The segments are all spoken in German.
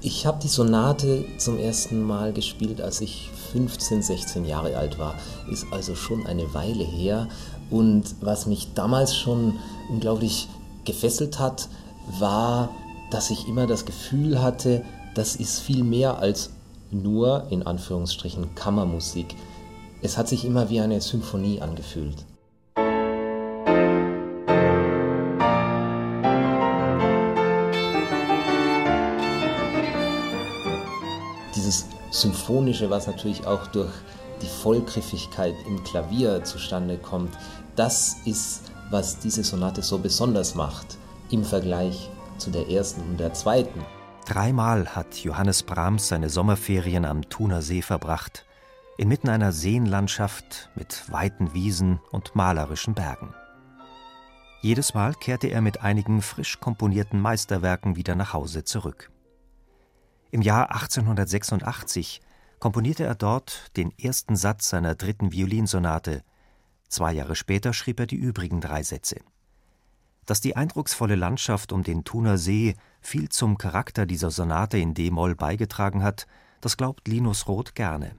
Ich habe die Sonate zum ersten Mal gespielt, als ich 15, 16 Jahre alt war. Ist also schon eine Weile her. Und was mich damals schon unglaublich gefesselt hat, war, dass ich immer das Gefühl hatte, das ist viel mehr als nur, in Anführungsstrichen, Kammermusik. Es hat sich immer wie eine Symphonie angefühlt. Symphonische, was natürlich auch durch die Vollgriffigkeit im Klavier zustande kommt, das ist, was diese Sonate so besonders macht im Vergleich zu der ersten und der zweiten. Dreimal hat Johannes Brahms seine Sommerferien am Thuner See verbracht, inmitten einer Seenlandschaft mit weiten Wiesen und malerischen Bergen. Jedes Mal kehrte er mit einigen frisch komponierten Meisterwerken wieder nach Hause zurück. Im Jahr 1886 komponierte er dort den ersten Satz seiner dritten Violinsonate. Zwei Jahre später schrieb er die übrigen drei Sätze. Dass die eindrucksvolle Landschaft um den Thuner See viel zum Charakter dieser Sonate in d-Moll beigetragen hat, das glaubt Linus Roth gerne.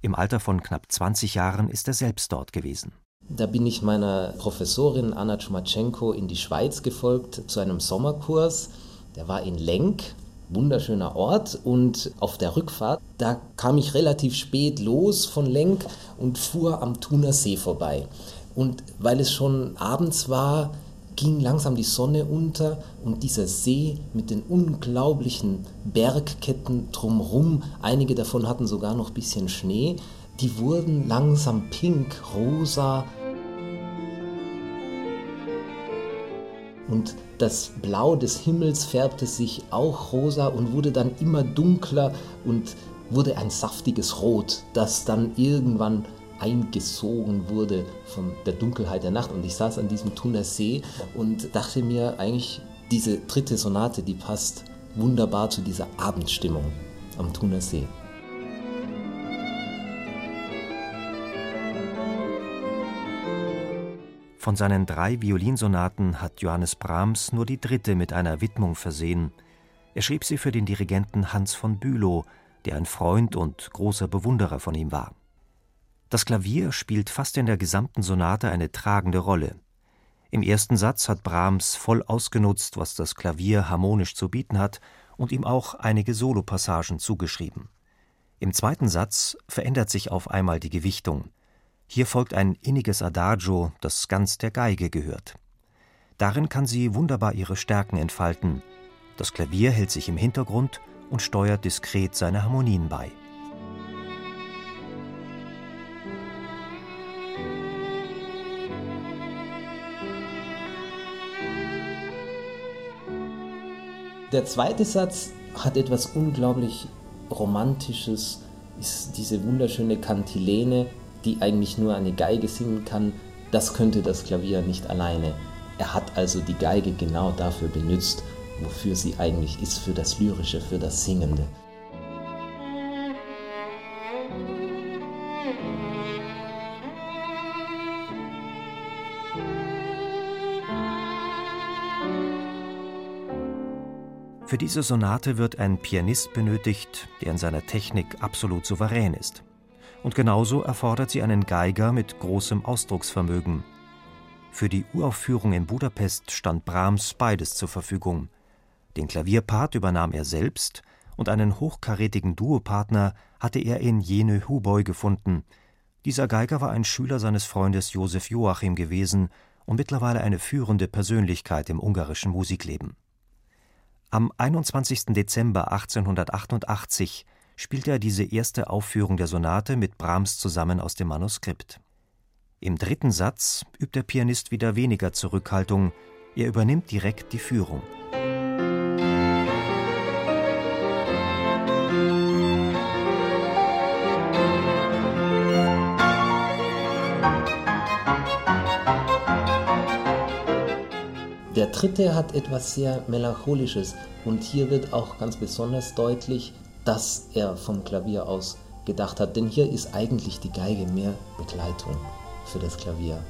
Im Alter von knapp 20 Jahren ist er selbst dort gewesen. Da bin ich meiner Professorin Anna Tschmatschenko in die Schweiz gefolgt zu einem Sommerkurs. Der war in Lenk wunderschöner Ort und auf der Rückfahrt, da kam ich relativ spät los von Lenk und fuhr am Thuner See vorbei. Und weil es schon abends war, ging langsam die Sonne unter und dieser See mit den unglaublichen Bergketten drumherum, einige davon hatten sogar noch ein bisschen Schnee, die wurden langsam pink, rosa, und das Blau des Himmels färbte sich auch rosa und wurde dann immer dunkler und wurde ein saftiges Rot, das dann irgendwann eingesogen wurde von der Dunkelheit der Nacht. Und ich saß an diesem Thuner See und dachte mir eigentlich, diese dritte Sonate, die passt wunderbar zu dieser Abendstimmung am Thuner See. Von seinen drei Violinsonaten hat Johannes Brahms nur die dritte mit einer Widmung versehen. Er schrieb sie für den Dirigenten Hans von Bülow, der ein Freund und großer Bewunderer von ihm war. Das Klavier spielt fast in der gesamten Sonate eine tragende Rolle. Im ersten Satz hat Brahms voll ausgenutzt, was das Klavier harmonisch zu bieten hat, und ihm auch einige Solopassagen zugeschrieben. Im zweiten Satz verändert sich auf einmal die Gewichtung. Hier folgt ein inniges Adagio, das ganz der Geige gehört. Darin kann sie wunderbar ihre Stärken entfalten. Das Klavier hält sich im Hintergrund und steuert diskret seine Harmonien bei. Der zweite Satz hat etwas unglaublich Romantisches, ist diese wunderschöne Kantilene, die eigentlich nur eine Geige singen kann, das könnte das Klavier nicht alleine. Er hat also die Geige genau dafür benutzt, wofür sie eigentlich ist, für das Lyrische, für das Singende. Für diese Sonate wird ein Pianist benötigt, der in seiner Technik absolut souverän ist und genauso erfordert sie einen Geiger mit großem Ausdrucksvermögen. Für die Uraufführung in Budapest stand Brahms beides zur Verfügung. Den Klavierpart übernahm er selbst und einen hochkarätigen Duopartner hatte er in Jene Huboy gefunden. Dieser Geiger war ein Schüler seines Freundes Josef Joachim gewesen und mittlerweile eine führende Persönlichkeit im ungarischen Musikleben. Am 21. Dezember 1888 spielt er diese erste Aufführung der Sonate mit Brahms zusammen aus dem Manuskript. Im dritten Satz übt der Pianist wieder weniger Zurückhaltung, er übernimmt direkt die Führung. Der dritte hat etwas sehr Melancholisches und hier wird auch ganz besonders deutlich, dass er vom Klavier aus gedacht hat, denn hier ist eigentlich die Geige mehr Begleitung für das Klavier.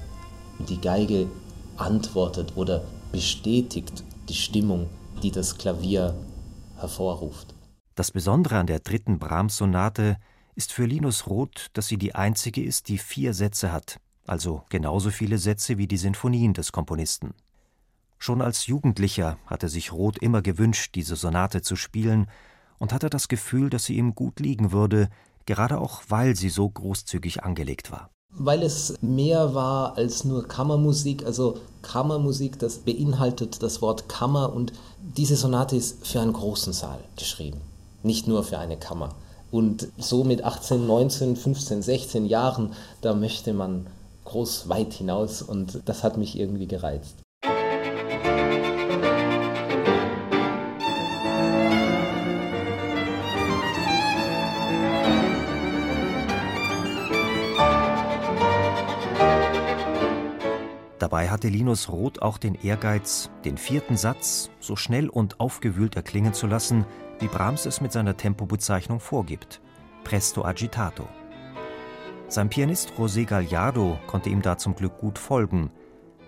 Und die Geige antwortet oder bestätigt die Stimmung, die das Klavier hervorruft. Das Besondere an der dritten Brahms-Sonate ist für Linus Roth, dass sie die einzige ist, die vier Sätze hat, also genauso viele Sätze wie die Sinfonien des Komponisten. Schon als Jugendlicher hatte sich Roth immer gewünscht, diese Sonate zu spielen, und hatte das Gefühl, dass sie ihm gut liegen würde, gerade auch weil sie so großzügig angelegt war. Weil es mehr war als nur Kammermusik, also Kammermusik, das beinhaltet das Wort Kammer und diese Sonate ist für einen großen Saal geschrieben, nicht nur für eine Kammer. Und so mit 18, 19, 15, 16 Jahren, da möchte man groß weit hinaus und das hat mich irgendwie gereizt. Hatte Linus Roth auch den Ehrgeiz, den vierten Satz so schnell und aufgewühlt erklingen zu lassen, wie Brahms es mit seiner Tempobezeichnung vorgibt: Presto agitato. Sein Pianist José Gallardo konnte ihm da zum Glück gut folgen.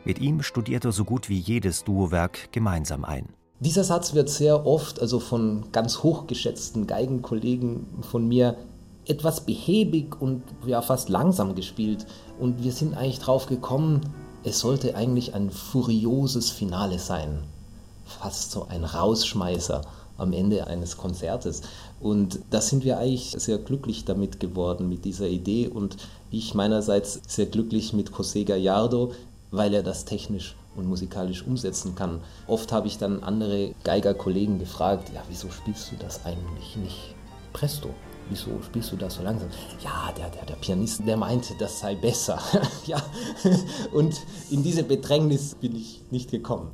Mit ihm studierte er so gut wie jedes Duowerk gemeinsam ein. Dieser Satz wird sehr oft, also von ganz hochgeschätzten Geigenkollegen von mir, etwas behäbig und ja fast langsam gespielt. Und wir sind eigentlich drauf gekommen, es sollte eigentlich ein furioses Finale sein. Fast so ein Rausschmeißer am Ende eines Konzertes. Und da sind wir eigentlich sehr glücklich damit geworden, mit dieser Idee. Und ich meinerseits sehr glücklich mit José Gallardo, weil er das technisch und musikalisch umsetzen kann. Oft habe ich dann andere Geigerkollegen gefragt, ja, wieso spielst du das eigentlich nicht presto? Wieso spielst du das so langsam? Ja, der, der, der Pianist, der meinte, das sei besser. ja, und in diese Bedrängnis bin ich nicht gekommen.